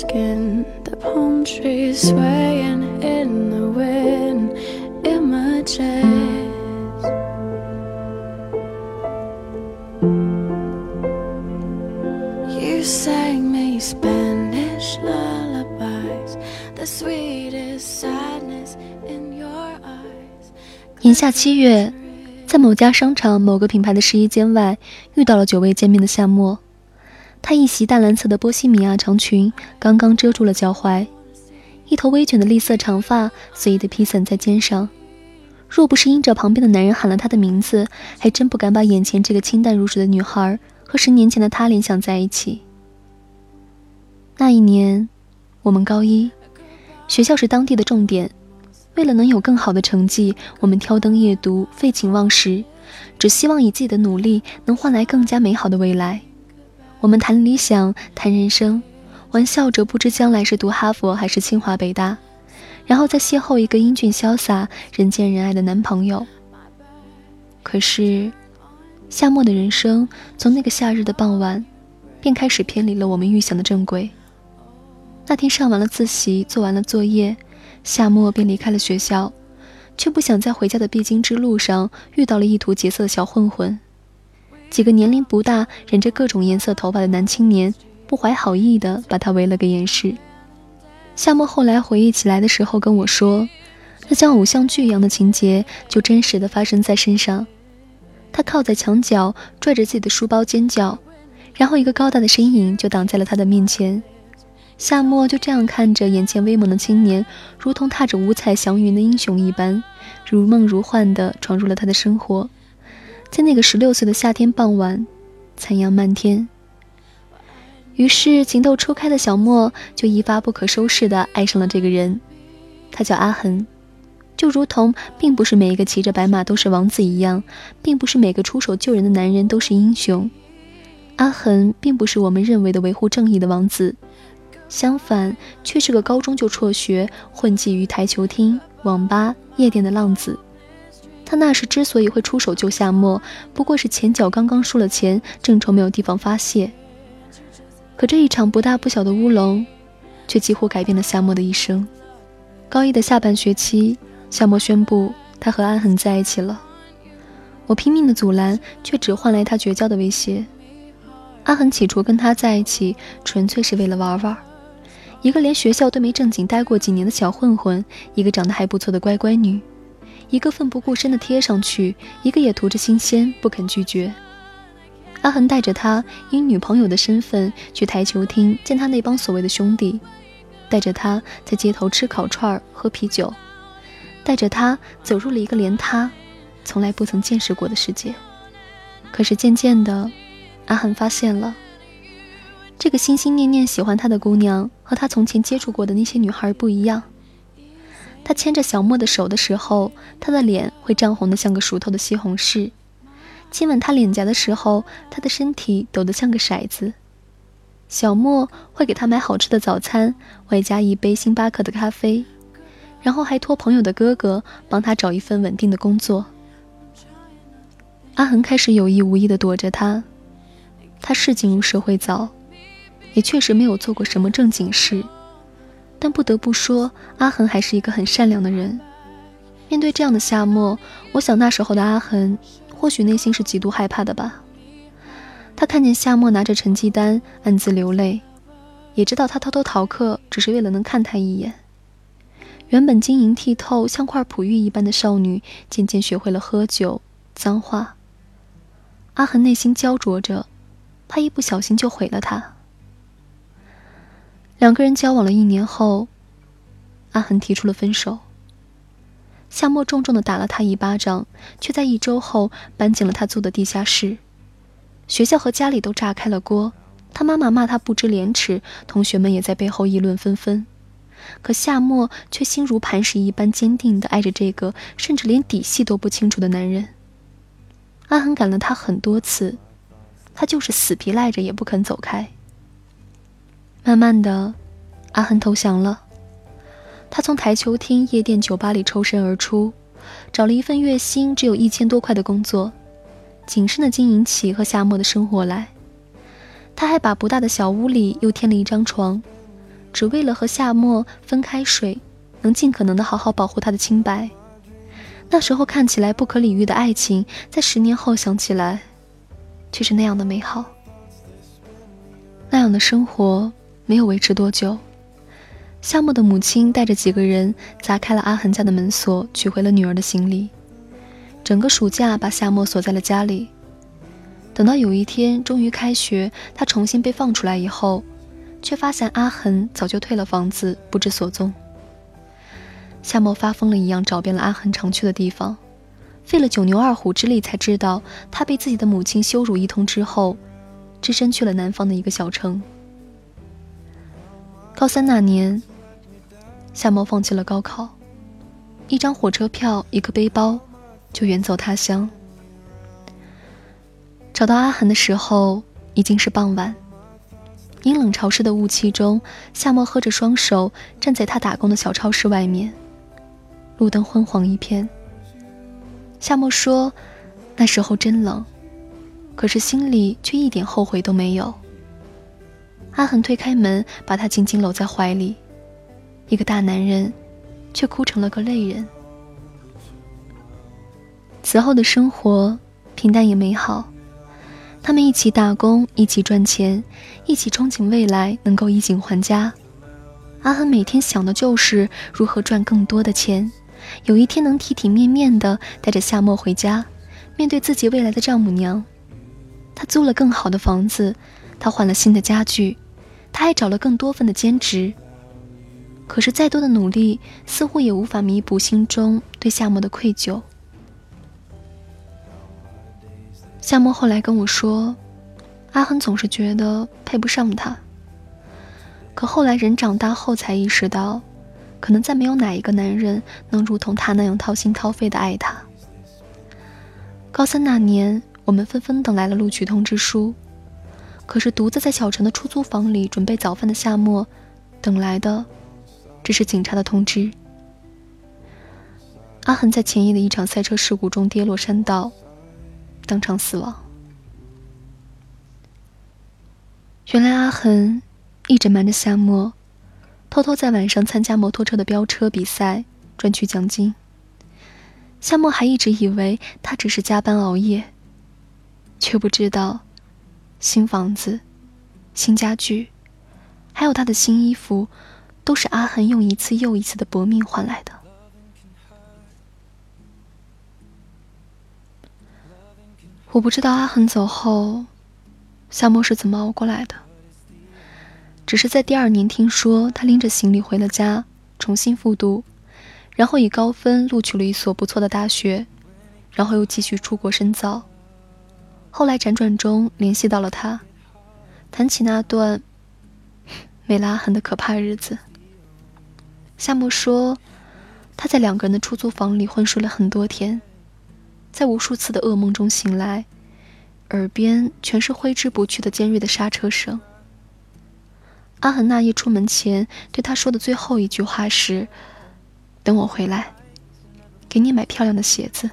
skin, The palm trees swaying in the wind. Images. You sang me Spanish lullabies. The sweetest sadness in your eyes. 炎夏七月，在某家商场某个品牌的试衣间外，遇到了久未见面的夏沫。她一袭淡蓝色的波西米亚长裙，刚刚遮住了脚踝，一头微卷的栗色长发随意地披散在肩上。若不是因着旁边的男人喊了她的名字，还真不敢把眼前这个清淡如水的女孩和十年前的她联想在一起。那一年，我们高一，学校是当地的重点。为了能有更好的成绩，我们挑灯夜读，废寝忘食，只希望以自己的努力能换来更加美好的未来。我们谈理想，谈人生，玩笑着不知将来是读哈佛还是清华北大，然后再邂逅一个英俊潇洒、人见人爱的男朋友。可是，夏末的人生从那个夏日的傍晚，便开始偏离了我们预想的正轨。那天上完了自习，做完了作业。夏末便离开了学校，却不想在回家的必经之路上遇到了意图劫色的小混混。几个年龄不大、染着各种颜色头发的男青年不怀好意地把他围了个严实。夏末后来回忆起来的时候跟我说，那像偶像剧一样的情节就真实的发生在身上。他靠在墙角，拽着自己的书包尖叫，然后一个高大的身影就挡在了他的面前。夏末就这样看着眼前威猛的青年，如同踏着五彩祥云的英雄一般，如梦如幻地闯入了他的生活。在那个十六岁的夏天傍晚，残阳漫天。于是情窦初开的小莫就一发不可收拾地爱上了这个人，他叫阿恒。就如同并不是每一个骑着白马都是王子一样，并不是每个出手救人的男人都是英雄。阿恒并不是我们认为的维护正义的王子。相反，却是个高中就辍学、混迹于台球厅、网吧、夜店的浪子。他那时之所以会出手救夏沫，不过是前脚刚刚输了钱，正愁没有地方发泄。可这一场不大不小的乌龙，却几乎改变了夏沫的一生。高一的下半学期，夏沫宣布他和安恒在一起了。我拼命的阻拦，却只换来他绝交的威胁。阿恒起初跟他在一起，纯粹是为了玩玩。一个连学校都没正经待过几年的小混混，一个长得还不错的乖乖女，一个奋不顾身的贴上去，一个也图着新鲜不肯拒绝。阿恒带着他以女朋友的身份去台球厅见他那帮所谓的兄弟，带着他在街头吃烤串喝啤酒，带着他走入了一个连他从来不曾见识过的世界。可是渐渐的，阿恒发现了。这个心心念念喜欢他的姑娘和他从前接触过的那些女孩不一样。他牵着小莫的手的时候，他的脸会涨红的像个熟透的西红柿；亲吻他脸颊的时候，他的身体抖得像个骰子。小莫会给他买好吃的早餐，外加一杯星巴克的咖啡，然后还托朋友的哥哥帮他找一份稳定的工作。阿恒开始有意无意地躲着他，他是进入社会早。也确实没有做过什么正经事，但不得不说，阿恒还是一个很善良的人。面对这样的夏末，我想那时候的阿恒，或许内心是极度害怕的吧。他看见夏末拿着成绩单，暗自流泪，也知道他偷偷逃课只是为了能看他一眼。原本晶莹剔透、像块璞玉一般的少女，渐渐学会了喝酒、脏话。阿恒内心焦灼着，怕一不小心就毁了她。两个人交往了一年后，阿恒提出了分手。夏沫重重的打了他一巴掌，却在一周后搬进了他租的地下室。学校和家里都炸开了锅，他妈妈骂他不知廉耻，同学们也在背后议论纷纷。可夏沫却心如磐石一般坚定的爱着这个甚至连底细都不清楚的男人。阿恒赶了他很多次，他就是死皮赖着也不肯走开。慢慢的，阿恒投降了。他从台球厅、夜店、酒吧里抽身而出，找了一份月薪只有一千多块的工作，谨慎的经营起和夏末的生活来。他还把不大的小屋里又添了一张床，只为了和夏沫分开睡，能尽可能的好好保护他的清白。那时候看起来不可理喻的爱情，在十年后想起来，却是那样的美好。那样的生活没有维持多久，夏沫的母亲带着几个人砸开了阿恒家的门锁，取回了女儿的行李。整个暑假把夏沫锁在了家里。等到有一天终于开学，他重新被放出来以后，却发现阿恒早就退了房子，不知所踪。夏沫发疯了一样找遍了阿恒常去的地方，费了九牛二虎之力才知道他被自己的母亲羞辱一通之后，只身去了南方的一个小城。高三那年，夏沫放弃了高考，一张火车票，一个背包，就远走他乡。找到阿恒的时候已经是傍晚，阴冷潮湿的雾气中，夏沫喝着双手站在他打工的小超市外面。路灯昏黄一片。夏沫说：“那时候真冷，可是心里却一点后悔都没有。”阿恒推开门，把他紧紧搂在怀里，一个大男人，却哭成了个泪人。此后的生活平淡也美好，他们一起打工，一起赚钱，一起憧憬未来能够衣锦还家。阿恒每天想的就是如何赚更多的钱。有一天能体体面面的带着夏沫回家，面对自己未来的丈母娘，他租了更好的房子，他换了新的家具，他还找了更多份的兼职。可是再多的努力，似乎也无法弥补心中对夏沫的愧疚。夏沫后来跟我说，阿恒总是觉得配不上他。可后来人长大后才意识到。可能再没有哪一个男人能如同他那样掏心掏肺的爱她。高三那年，我们纷纷等来了录取通知书，可是独自在小城的出租房里准备早饭的夏沫，等来的只是警察的通知。阿恒在前夜的一场赛车事故中跌落山道，当场死亡。原来阿恒一直瞒着夏沫。偷偷在晚上参加摩托车的飙车比赛，赚取奖金。夏沫还一直以为他只是加班熬夜，却不知道，新房子、新家具，还有他的新衣服，都是阿恒用一次又一次的搏命换来的。我不知道阿恒走后，夏沫是怎么熬过来的。只是在第二年听说他拎着行李回了家，重新复读，然后以高分录取了一所不错的大学，然后又继续出国深造。后来辗转中联系到了他，谈起那段没拉痕的可怕日子。夏沫说，他在两个人的出租房里昏睡了很多天，在无数次的噩梦中醒来，耳边全是挥之不去的尖锐的刹车声。阿恒那夜出门前对他说的最后一句话是：“等我回来，给你买漂亮的鞋子。”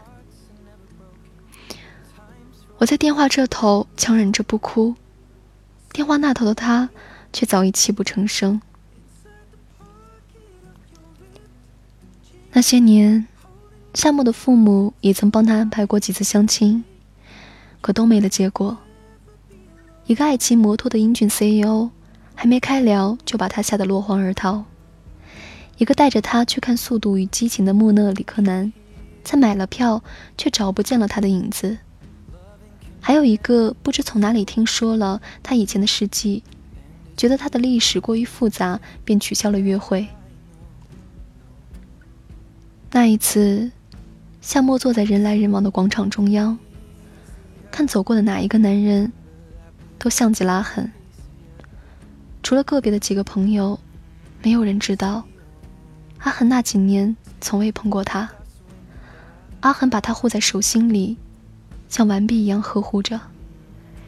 我在电话这头强忍着不哭，电话那头的他却早已泣不成声。那些年，夏沫的父母也曾帮他安排过几次相亲，可都没了结果。一个爱骑摩托的英俊 CEO。还没开聊，就把他吓得落荒而逃。一个带着他去看《速度与激情》的木讷里克男，在买了票却找不见了他的影子。还有一个不知从哪里听说了他以前的事迹，觉得他的历史过于复杂，便取消了约会。那一次，夏沫坐在人来人往的广场中央，看走过的哪一个男人，都像极拉痕。除了个别的几个朋友，没有人知道，阿恒那几年从未碰过他。阿恒把他护在手心里，像完璧一样呵护着，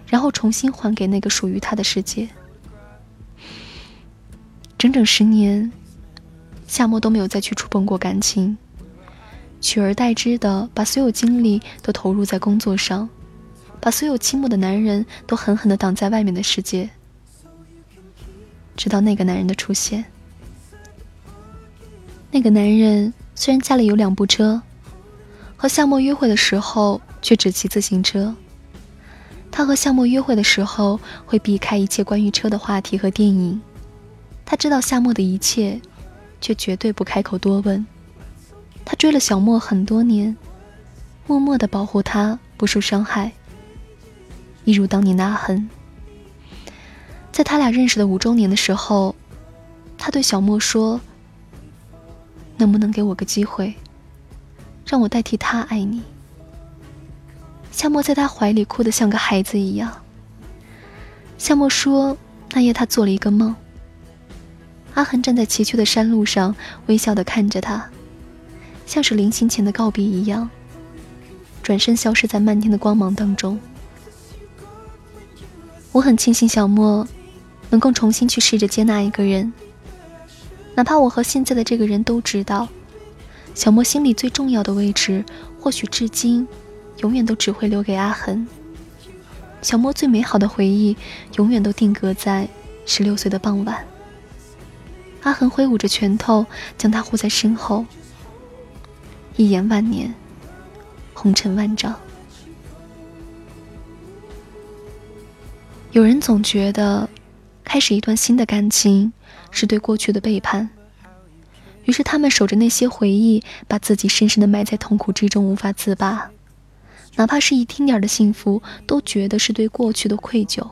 然后重新还给那个属于他的世界。整整十年，夏沫都没有再去触碰过感情，取而代之的把所有精力都投入在工作上，把所有倾慕的男人都狠狠地挡在外面的世界。直到那个男人的出现。那个男人虽然家里有两部车，和夏沫约会的时候却只骑自行车。他和夏沫约会的时候会避开一切关于车的话题和电影。他知道夏沫的一切，却绝对不开口多问。他追了小莫很多年，默默的保护他不受伤害。一如当年的阿恒，在他俩认识的五周年的时候，他对小莫说：“能不能给我个机会，让我代替他爱你？”夏沫在他怀里哭得像个孩子一样。夏沫说：“那夜他做了一个梦。阿恒站在崎岖的山路上，微笑的看着他。”像是临行前的告别一样，转身消失在漫天的光芒当中。我很庆幸小莫能够重新去试着接纳一个人，哪怕我和现在的这个人都知道，小莫心里最重要的位置，或许至今永远都只会留给阿恒。小莫最美好的回忆，永远都定格在十六岁的傍晚。阿恒挥舞着拳头，将他护在身后。一眼万年，红尘万丈。有人总觉得，开始一段新的感情是对过去的背叛，于是他们守着那些回忆，把自己深深的埋在痛苦之中，无法自拔。哪怕是一丁点的幸福，都觉得是对过去的愧疚。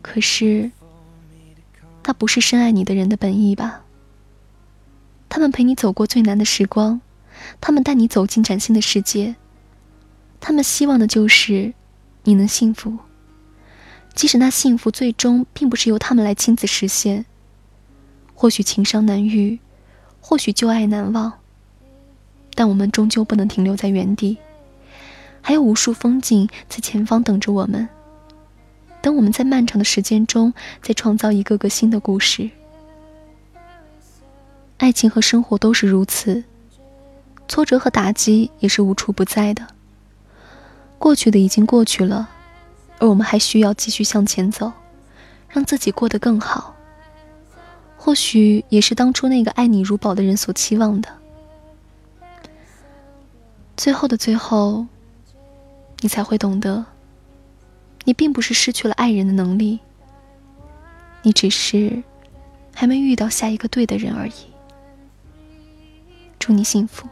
可是，那不是深爱你的人的本意吧？他们陪你走过最难的时光。他们带你走进崭新的世界，他们希望的就是你能幸福，即使那幸福最终并不是由他们来亲自实现。或许情伤难愈，或许旧爱难忘，但我们终究不能停留在原地，还有无数风景在前方等着我们，等我们在漫长的时间中再创造一个个新的故事。爱情和生活都是如此。挫折和打击也是无处不在的。过去的已经过去了，而我们还需要继续向前走，让自己过得更好。或许也是当初那个爱你如宝的人所期望的。最后的最后，你才会懂得，你并不是失去了爱人的能力，你只是还没遇到下一个对的人而已。祝你幸福。